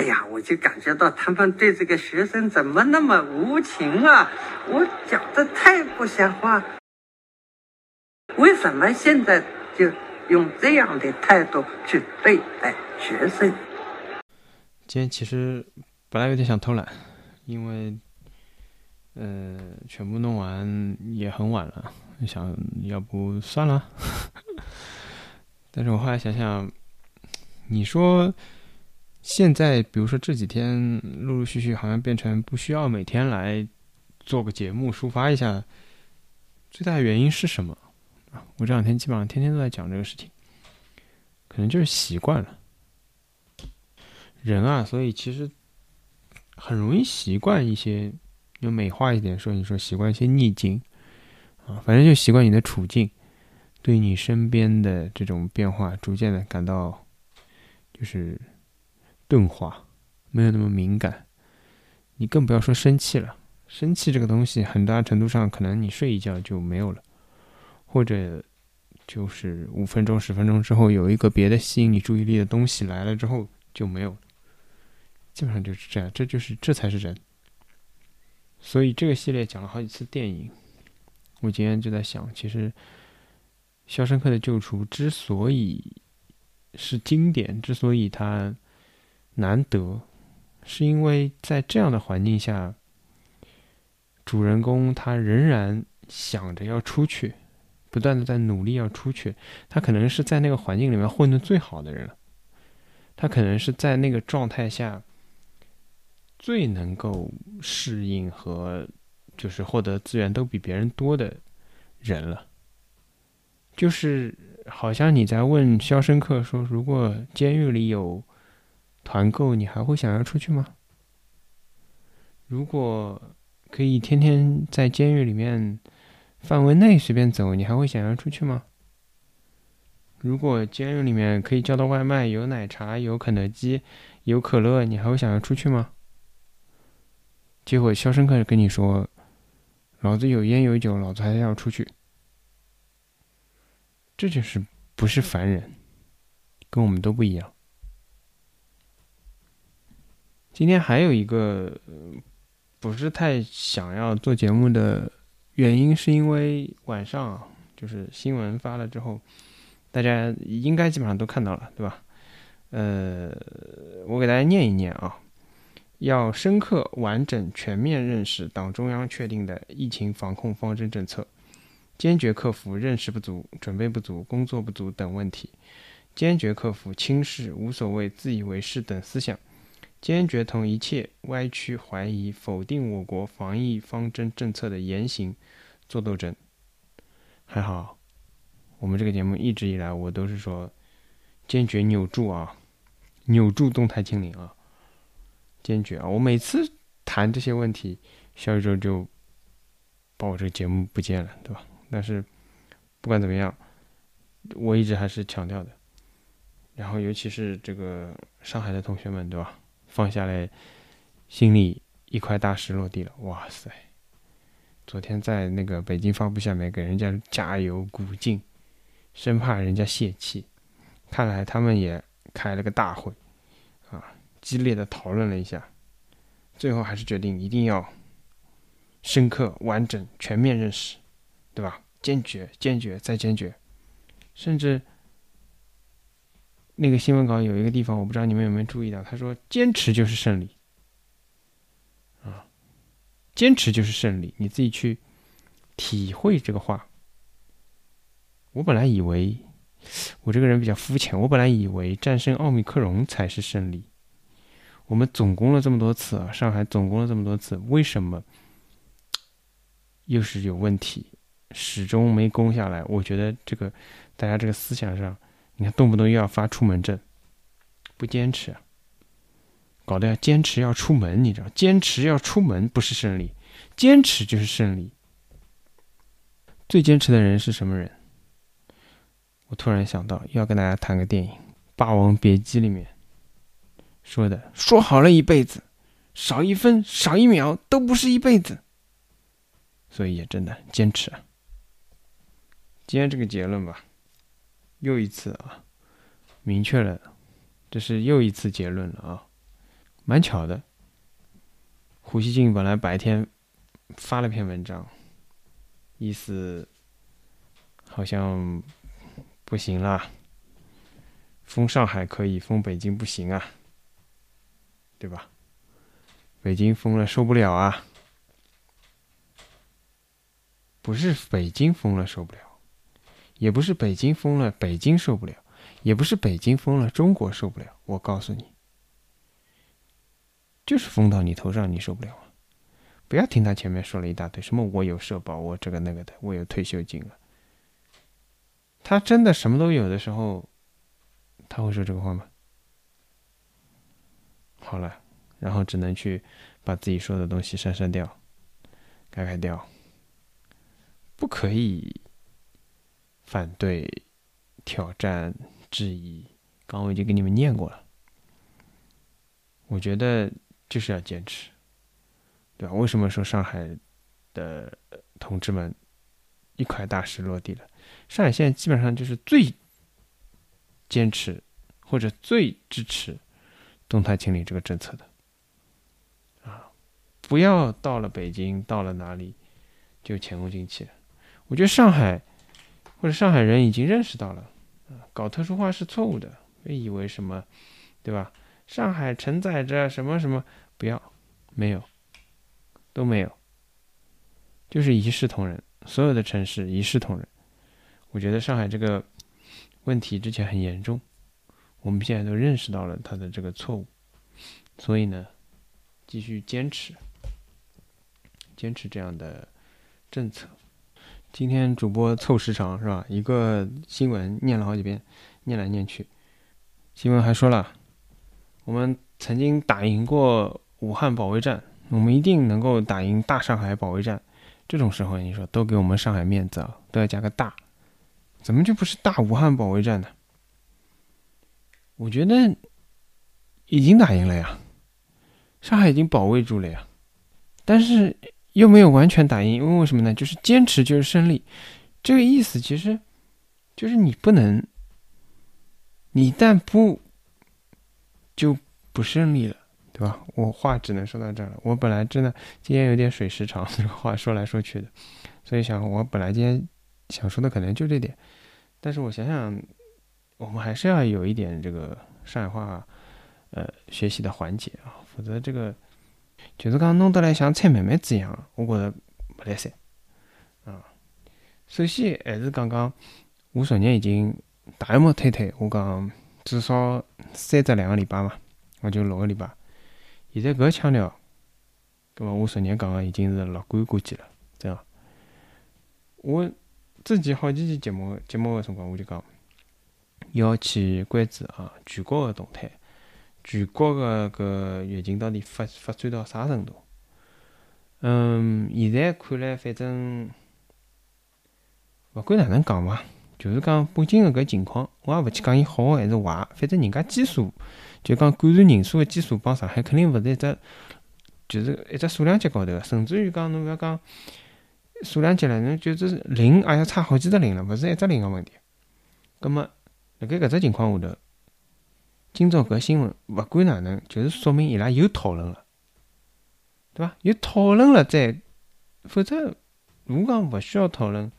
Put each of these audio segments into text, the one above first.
哎呀，我就感觉到他们对这个学生怎么那么无情啊！我讲的太不像话。为什么现在就用这样的态度去对待学生？今天其实本来有点想偷懒，因为呃，全部弄完也很晚了，想要不算了。但是我后来想想，你说。现在，比如说这几天，陆陆续续好像变成不需要每天来做个节目抒发一下，最大的原因是什么啊？我这两天基本上天天都在讲这个事情，可能就是习惯了。人啊，所以其实很容易习惯一些，就美化一点说，你说习惯一些逆境啊，反正就习惯你的处境，对你身边的这种变化，逐渐的感到就是。钝化，没有那么敏感，你更不要说生气了。生气这个东西，很大程度上可能你睡一觉就没有了，或者就是五分钟、十分钟之后，有一个别的吸引你注意力的东西来了之后就没有了。基本上就是这样，这就是这才是人。所以这个系列讲了好几次电影，我今天就在想，其实《肖申克的救赎》之所以是经典，之所以它。难得，是因为在这样的环境下，主人公他仍然想着要出去，不断的在努力要出去。他可能是在那个环境里面混的最好的人了，他可能是在那个状态下最能够适应和就是获得资源都比别人多的人了。就是好像你在问《肖申克》说，如果监狱里有。团购，你还会想要出去吗？如果可以天天在监狱里面范围内随便走，你还会想要出去吗？如果监狱里面可以叫到外卖，有奶茶，有肯德基，有可乐，你还会想要出去吗？结果肖申克跟你说：“老子有烟有酒，老子还要出去。”这就是不是凡人，跟我们都不一样。今天还有一个不是太想要做节目的原因，是因为晚上啊就是新闻发了之后，大家应该基本上都看到了，对吧？呃，我给大家念一念啊，要深刻、完整、全面认识党中央确定的疫情防控方针政策，坚决克服认识不足、准备不足、工作不足等问题，坚决克服轻视、无所谓、自以为是等思想。坚决同一切歪曲、怀疑、否定我国防疫方针政策的言行作斗争。还好，我们这个节目一直以来，我都是说坚决扭住啊，扭住动态清零啊，坚决啊！我每次谈这些问题，小宇宙就把我这个节目不见了，对吧？但是不管怎么样，我一直还是强调的。然后，尤其是这个上海的同学们，对吧？放下来，心里一块大石落地了。哇塞！昨天在那个北京发布下面给人家加油鼓劲，生怕人家泄气。看来他们也开了个大会，啊，激烈的讨论了一下，最后还是决定一定要深刻、完整、全面认识，对吧？坚决、坚决再坚决，甚至。那个新闻稿有一个地方，我不知道你们有没有注意到，他说：“坚持就是胜利。”啊，坚持就是胜利，你自己去体会这个话。我本来以为我这个人比较肤浅，我本来以为战胜奥密克戎才是胜利。我们总攻了这么多次啊，上海总攻了这么多次，为什么又是有问题，始终没攻下来？我觉得这个大家这个思想上。你看，动不动又要发出门证，不坚持，搞得要坚持要出门，你知道？坚持要出门不是胜利，坚持就是胜利。最坚持的人是什么人？我突然想到，要跟大家谈个电影《霸王别姬》里面说的：“说好了一辈子，少一分少一秒都不是一辈子。”所以也真的坚持。今天这个结论吧。又一次啊，明确了，这是又一次结论了啊！蛮巧的。胡锡进本来白天发了篇文章，意思好像不行啦，封上海可以，封北京不行啊，对吧？北京封了受不了啊，不是北京封了受不了，也不是北京封了北京受不了，也不是北京封了中国受不了。我告诉你。就是封到你头上，你受不了啊！不要听他前面说了一大堆什么我有社保，我这个那个的，我有退休金了。他真的什么都有的时候，他会说这个话吗？好了，然后只能去把自己说的东西删删掉、改改掉，不可以反对、挑战、质疑。刚我已经给你们念过了，我觉得。就是要坚持，对吧？为什么说上海的同志们一块大石落地了？上海现在基本上就是最坚持或者最支持动态清理这个政策的啊！不要到了北京，到了哪里就前功尽弃了。我觉得上海或者上海人已经认识到了，搞特殊化是错误的。别以为什么，对吧？上海承载着什么什么？不要，没有，都没有，就是一视同仁。所有的城市一视同仁。我觉得上海这个问题之前很严重，我们现在都认识到了他的这个错误，所以呢，继续坚持，坚持这样的政策。今天主播凑时长是吧？一个新闻念了好几遍，念来念去，新闻还说了。我们曾经打赢过武汉保卫战，我们一定能够打赢大上海保卫战。这种时候，你说都给我们上海面子啊，都要加个大，怎么就不是大武汉保卫战呢？我觉得已经打赢了呀，上海已经保卫住了呀，但是又没有完全打赢，因为为什么呢？就是坚持就是胜利，这个意思其实就是你不能，你一旦不。就不胜利了，对吧？我话只能说到这儿了。我本来真的今天有点水时长，这个话说来说去的，所以想我本来今天想说的可能就这点，但是我想想，我们还是要有一点这个上海话，呃，学习的环节啊，否则这个就是讲弄得来像猜妹妹子一样，我觉着不来塞啊。首先还是讲讲，我昨日已经大幕推推，我讲。至少三至两个礼拜嘛，我就六个礼拜。现在搿腔调，搿么我昨日讲个已经是乐观估计了，这样。我之前好几期节目节目个辰光，我就讲要去关注啊全国个动态，全国个搿疫情到底发发展到啥程度？嗯，现在看来，反正勿管哪能讲嘛。就是讲北京个搿情况，我也勿去讲伊好还是坏，反正人家基数，就讲感染人数个基数帮上海肯定勿是一只，就是一只数量级高头个，甚至于讲侬勿要讲数量级了，侬就是零也要差好几只零了，勿是一只零个问题。葛末辣盖搿只情况下头，今朝搿新闻勿管哪能，就是说明伊拉有讨论了，对伐？有讨论了再，否则如果讲勿需要讨论。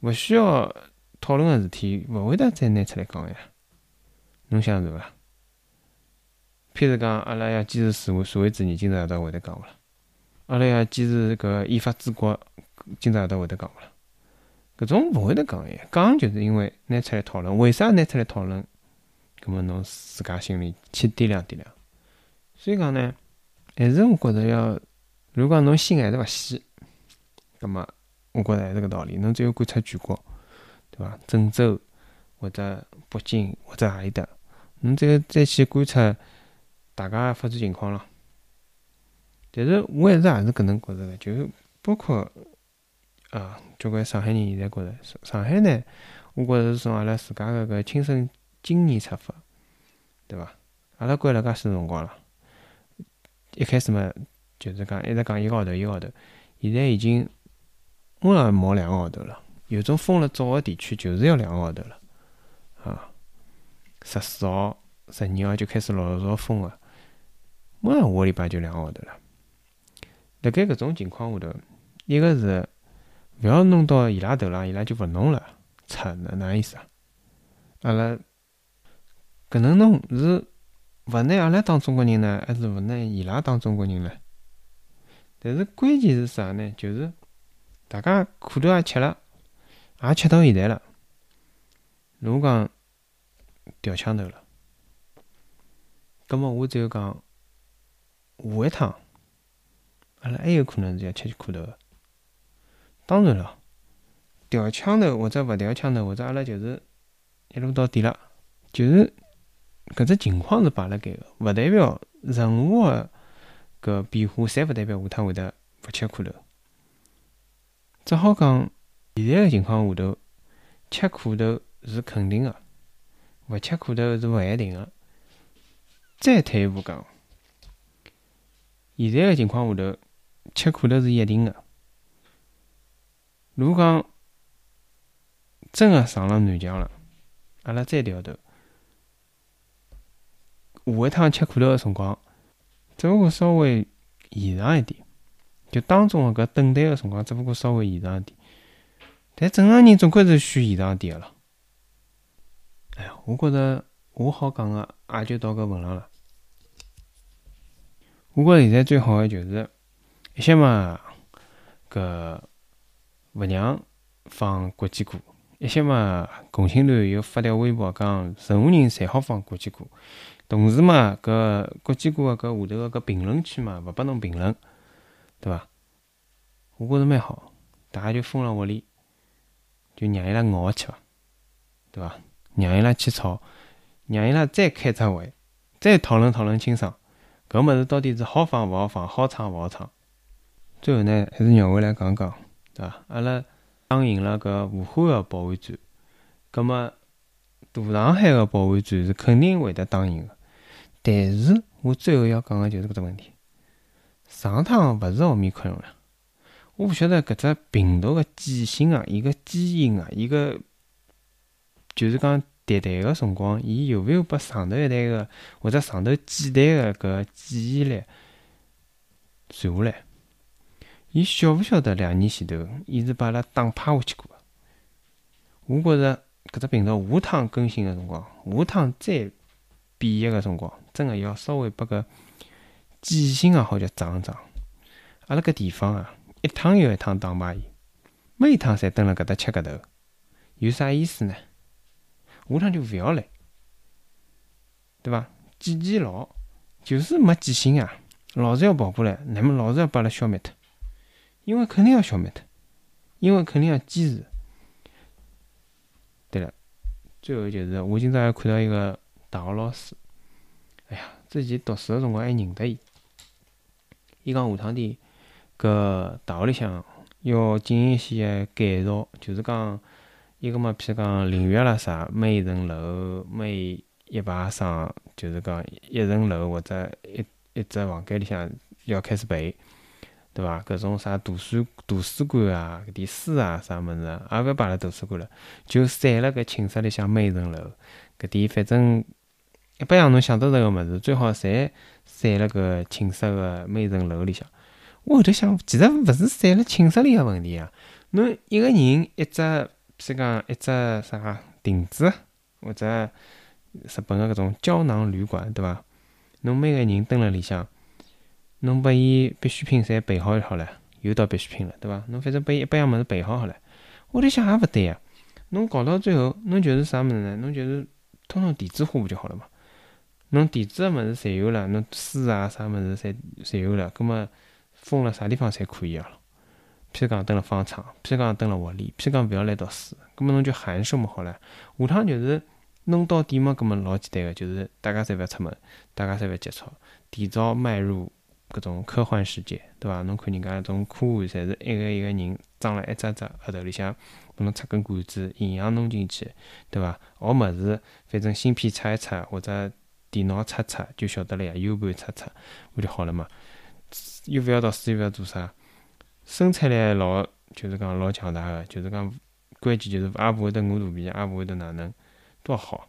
勿需要讨论个事体，勿会得再拿出来讲呀。侬想是伐？譬如讲，阿拉要坚持社会社会主义，今朝夜到会得讲勿啦？阿拉要坚持搿依法治国，今朝夜到会得讲勿啦？搿种勿会得讲呀。讲就是因为拿出来讨论，为啥拿出来讨论？搿么侬自家心里去掂量掂量。所以讲呢，还是我觉着要，如果侬心还是勿细，搿么。我觉着还是个道理，侬只有观察全国，对伐？郑州或者北京或者何里搭，侬再再去观察大家发展情况咯。但是我还是也是搿能觉着个，就包括啊，交关上海人现在觉着上海呢，我觉着是从阿拉自家个搿亲身今年出发，对伐？阿拉关了介许多辰光了，一开始嘛，就是讲一直讲一个号头一个号头，现在已经。我也冒两个号头了，有种封了早个地区，就是要两个号头了，啊，十四号、十二号就开始陆陆续续封了。马上下个礼拜就两个号头了。辣盖搿种情况下头，一个是勿要弄到伊拉头浪，伊拉就勿弄了。操，哪哪意思啊？阿拉搿能弄是勿拿阿拉当中国人呢，还是勿拿伊拉当中国人呢？但是关键是啥呢？就是大家苦头也吃了，也吃到现在了，如果讲掉枪头了，葛末我只有讲下一趟，阿拉还有可能是要吃苦头个。当然了，掉枪头或者勿掉枪头，或者阿拉就是一路到底了，就是搿只情况是摆辣盖个，勿代表任何个。搿变化侪勿代表下趟会得勿吃苦头，只好讲现在个情况下头，吃苦头是肯定个，勿吃苦头是勿一定个。再退一步讲，现在个情况下头，吃苦头是一定个。如果讲真个上了南墙了，阿拉再调头，下一趟吃苦头个辰光。只不过稍微延长一点，就当中个搿等待个辰光，只不过稍微延长一点。但正常人总归是需延长点个了。哎呀，我觉着我好讲个也就到搿份上了。我觉着现在最好个就是，一些嘛搿勿让放国际歌，一些嘛共青团又发条微博讲，任何人侪好放国际歌。同时嘛，搿国际歌个搿下头个搿评论区嘛，勿拨侬评论，对伐？我觉着蛮好，大家就封了屋里，就让伊拉熬去伐，对伐？让伊拉去吵，让伊拉再开只会，再讨论讨论清爽，搿物事到底是好放勿好放，好唱勿好唱。最后呢，还是绕回来讲讲，对伐？阿拉打赢了搿武汉个保卫战，葛末大上海个保卫战是肯定会得打赢个。但是我最后要讲个就是搿只问题，上趟勿是奥密克戎了，我勿晓得搿只病毒个记性啊，伊个基因啊，伊个就是讲迭代个辰光，伊有勿有把上头一代个或者上头几代个搿记忆力传下来？伊晓勿晓得两年前头，伊是把阿拉打趴下去过？我觉着搿只病毒下趟更新个辰光，下趟再变异个辰光。真个要稍微把个记性啊，好叫长长。阿拉搿地方啊，一趟又一趟打败伊，每趟侪蹲辣搿搭吃搿头，有啥意思呢？下趟就勿要来，对伐？记记牢，就是没记性啊，老是要跑过来，乃末老是要把阿拉消灭脱，因为肯定要消灭脱，因为肯定要坚持。对了，最后就是我今朝还看到一个大学老师。之前读书个辰光还认得伊。伊讲下趟的搿大学里向要进行一些改造，就是讲一个嘛，譬如讲淋浴啦啥，每一层楼每一排上，就是讲一层楼或者一一只房间里向要开始备，对伐？搿种啥图书图书馆啊，搿点书啊啥物事，也勿要摆辣图书馆了，就散辣搿寝室里向每一层楼，搿点反正。一般样侬想到这个物事，最好侪散辣搿寝室个每层楼里向。我后头想，其实勿是散辣寝室里个问题啊。侬一个人一只，譬如讲一只啥亭子，或者日本个搿种胶囊旅馆，对伐？侬每个人蹲辣里向，侬把伊必需品侪备好就好了，又到必需品了，对伐？侬反正把伊一般样物事备好好了。我头想也勿对啊。侬搞到最后，侬就是啥物事呢？侬就是通通电子化不就好了嘛？侬电子个物事侪有了，侬书啊啥物事侪侪有了，葛末封了啥地方侪可以啊？譬如讲蹲辣方舱，譬如讲蹲辣屋里，譬如讲勿要来读书，葛末侬就函授么好了。下趟就是弄到底嘛，葛末老简单个，就是大家侪勿要出门，大家侪勿要接触，提早迈入搿种科幻世界，对伐？侬看人家种科幻，侪是一个一个人装了一只只盒头里向，拨侬插根管子，营养弄进去，对伐？学物事，反正芯片插一插或者。电脑插插就晓得了呀，U 盘插插不就好了嘛？又勿要读书，又勿要做啥，生产力老就是讲老强大个，就是讲关键就是也勿会得饿肚皮，也勿会得哪能，多好，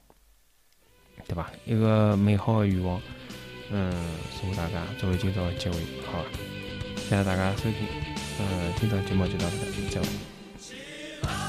对伐？一个美好个愿望，嗯，送大家作为今朝的结尾，好吧？谢谢大家收听，嗯，今朝节目就到这里，再会。